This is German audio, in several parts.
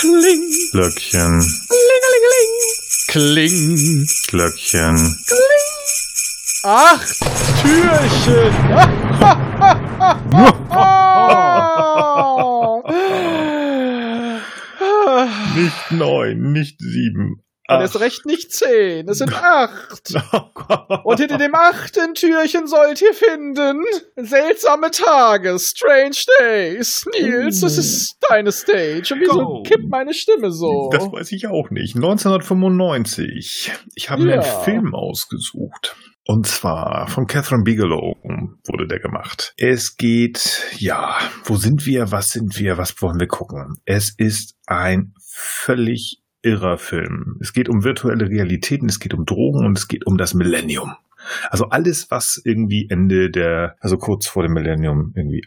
Kling. Glöckchen. Kling. Glöckchen. Acht Türchen. Nicht neun, nicht sieben. Und es recht nicht zehn, es sind acht. Und hinter dem achten Türchen sollt ihr finden seltsame Tage, strange days. Nils, das ist deine Stage. Und wieso Go. kippt meine Stimme so? Das weiß ich auch nicht. 1995. Ich habe mir Ja. einen Film ausgesucht. Und zwar von Catherine Bigelow wurde der gemacht. Es geht, ja, wo sind wir? Was sind wir? Was wollen wir gucken? Es ist ein völlig irrer Film. Es geht um virtuelle Realitäten, es geht um Drogen und es geht um das Millennium. Also alles, was irgendwie Ende der, also kurz vor dem Millennium irgendwie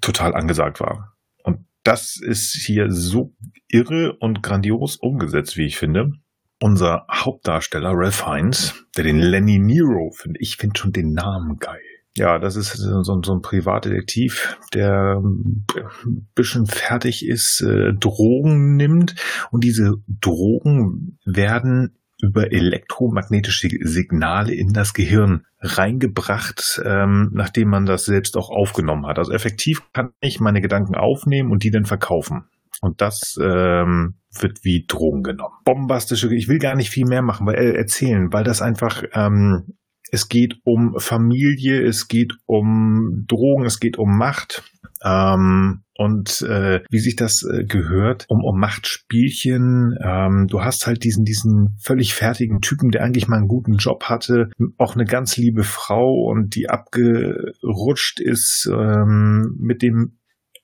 total angesagt war. Und das ist hier so irre und grandios umgesetzt, wie ich finde. Unser Hauptdarsteller Ralph Fiennes, der den Lenny Nero finde, ich finde schon den Namen geil. Ja, das ist so, so ein Privatdetektiv, der ähm, ein bisschen fertig ist, äh, Drogen nimmt und diese Drogen werden über elektromagnetische Signale in das Gehirn reingebracht, ähm, nachdem man das selbst auch aufgenommen hat. Also effektiv kann ich meine Gedanken aufnehmen und die dann verkaufen. Und das ähm, wird wie Drogen genommen. Bombastische, ich will gar nicht viel mehr machen, weil äh, erzählen, weil das einfach, ähm, es geht um Familie, es geht um Drogen, es geht um Macht. Ähm, und äh, wie sich das äh, gehört, um, um Machtspielchen. Ähm, du hast halt diesen, diesen völlig fertigen Typen, der eigentlich mal einen guten Job hatte, auch eine ganz liebe Frau und die abgerutscht ist ähm, mit dem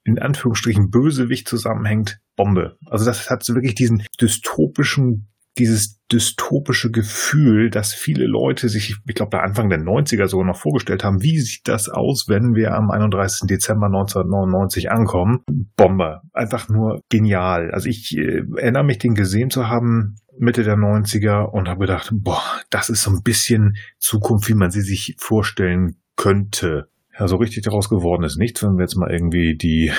in Anführungsstrichen Bösewicht zusammenhängt, Bombe. Also das hat so wirklich diesen dystopischen, dieses dystopische Gefühl, dass viele Leute sich, ich glaube, Anfang der 90er sogar noch vorgestellt haben, wie sieht das aus, wenn wir am 31. Dezember 1999 ankommen? Bombe. Einfach nur genial. Also ich äh, erinnere mich, den gesehen zu haben, Mitte der 90er und habe gedacht, boah, das ist so ein bisschen Zukunft, wie man sie sich vorstellen könnte. Ja, so richtig daraus geworden ist nichts, wenn wir jetzt mal irgendwie die,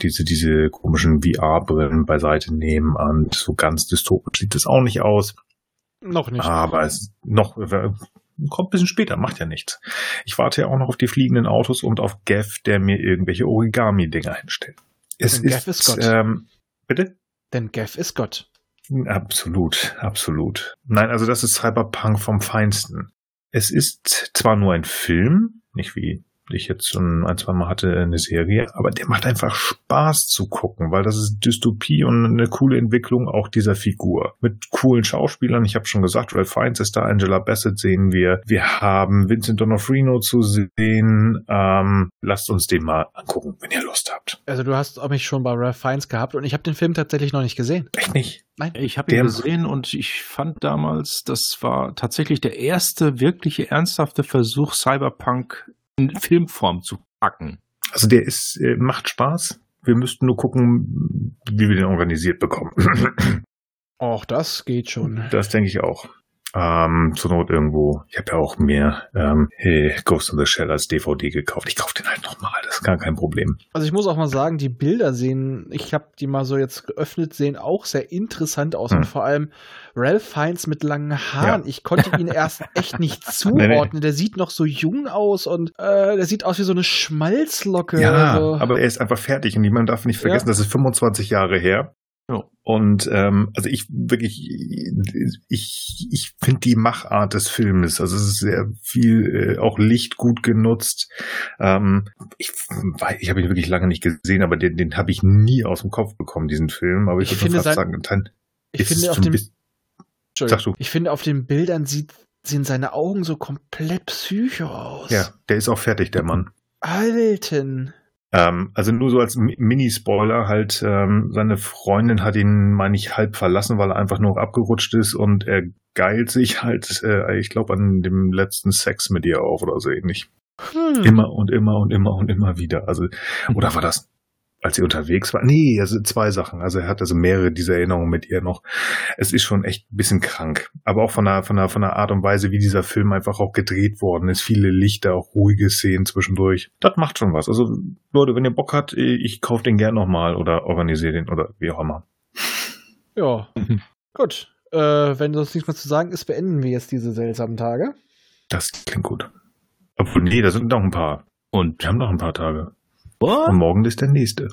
diese, diese komischen VR-Brillen beiseite nehmen und so ganz dystopisch sieht es auch nicht aus. Noch nicht. Aber es noch, äh, kommt ein bisschen später, macht ja nichts. Ich warte ja auch noch auf die fliegenden Autos und auf Gav, der mir irgendwelche Origami-Dinger hinstellt. Es Denn ist, Gav ist Gott. ähm, bitte? Denn Gav ist Gott. Absolut, absolut. Nein, also das ist Cyberpunk vom Feinsten. Es ist zwar nur ein Film, nicht wie ich jetzt schon ein, zwei Mal hatte, eine Serie, aber der macht einfach Spaß zu gucken, weil das ist Dystopie und eine coole Entwicklung auch dieser Figur. Mit coolen Schauspielern, ich habe schon gesagt, Ralph Fiennes ist da, Angela Bassett sehen wir. Wir haben Vincent D'Onofrio zu sehen. Ähm, lasst uns den mal angucken, wenn ihr Lust habt. Also du hast mich schon bei Ralph Fiennes gehabt und ich habe den Film tatsächlich noch nicht gesehen. Echt nicht? Nein. Ich habe ihn gesehen und ich fand damals, das war tatsächlich der erste wirkliche ernsthafte Versuch, Cyberpunk in Filmform zu packen. Also der ist, äh, macht Spaß. Wir müssten nur gucken, wie wir den organisiert bekommen. Och, das geht schon. das denke ich auch. Ähm, zur Not irgendwo. Ich habe ja auch mehr ähm, hey, Ghost in the Shell als DVD gekauft. Ich kaufe den halt nochmal. Das ist gar kein Problem. Also ich muss auch mal sagen, die Bilder sehen, ich habe die mal so jetzt geöffnet, sehen auch sehr interessant aus. Hm. Und vor allem Ralph Fiennes mit langen Haaren. Ja. Ich konnte ihn erst echt nicht zuordnen. Der sieht noch so jung aus und äh, der sieht aus wie so eine Schmalzlocke. Ja, also. aber er ist einfach fertig und man darf nicht vergessen, Ja. das ist 25 Jahre her. Ja. Und ähm, also ich wirklich, ich, ich finde die Machart des Filmes, also es ist sehr viel äh, auch Licht gut genutzt. Ähm, ich ich habe ihn wirklich lange nicht gesehen, aber den, den habe ich nie aus dem Kopf bekommen, diesen Film. Aber ich, Ich würde finde fast sein- sagen, Teil- ich ist finde auf dem, sag du. ich finde auf den Bildern sieht, sehen seine Augen so komplett psycho aus. ja, der ist auch fertig, der Mann. Alten. Ähm, also nur so als Mi- Mini-Spoiler halt, ähm, seine Freundin hat ihn, meine ich, halb verlassen, weil er einfach nur abgerutscht ist und er geilt sich halt, äh, ich glaube, an dem letzten Sex mit ihr auf oder so ähnlich. Hm. Immer und immer und immer und immer wieder. Also, oder war das, als sie unterwegs war? Nee, also zwei Sachen. Also er hat also mehrere dieser Erinnerungen mit ihr noch. Es ist schon echt ein bisschen krank. Aber auch von der, von der, von der Art und Weise, wie dieser Film einfach auch gedreht worden ist. Viele Lichter, auch ruhige Szenen zwischendurch. Das macht schon was. Also, Leute, wenn ihr Bock habt, ich kaufe den gern nochmal oder organisiere den oder wie auch immer. Ja. Gut. Äh, wenn sonst nichts mehr zu sagen ist, beenden wir jetzt diese seltsamen Tage. Das klingt gut. Obwohl, nee, da sind noch ein paar. Und wir haben noch ein paar Tage. What? Und morgen ist der nächste.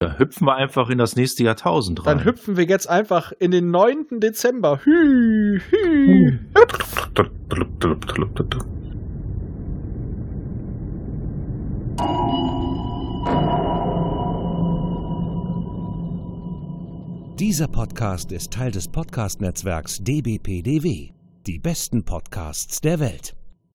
Da hüpfen wir einfach in das nächste Jahrtausend rein. Dann hüpfen wir jetzt einfach in den 9. Dezember. Hü, hü. Dieser Podcast ist Teil des Podcast-Netzwerks dbpdw. Die besten Podcasts der Welt.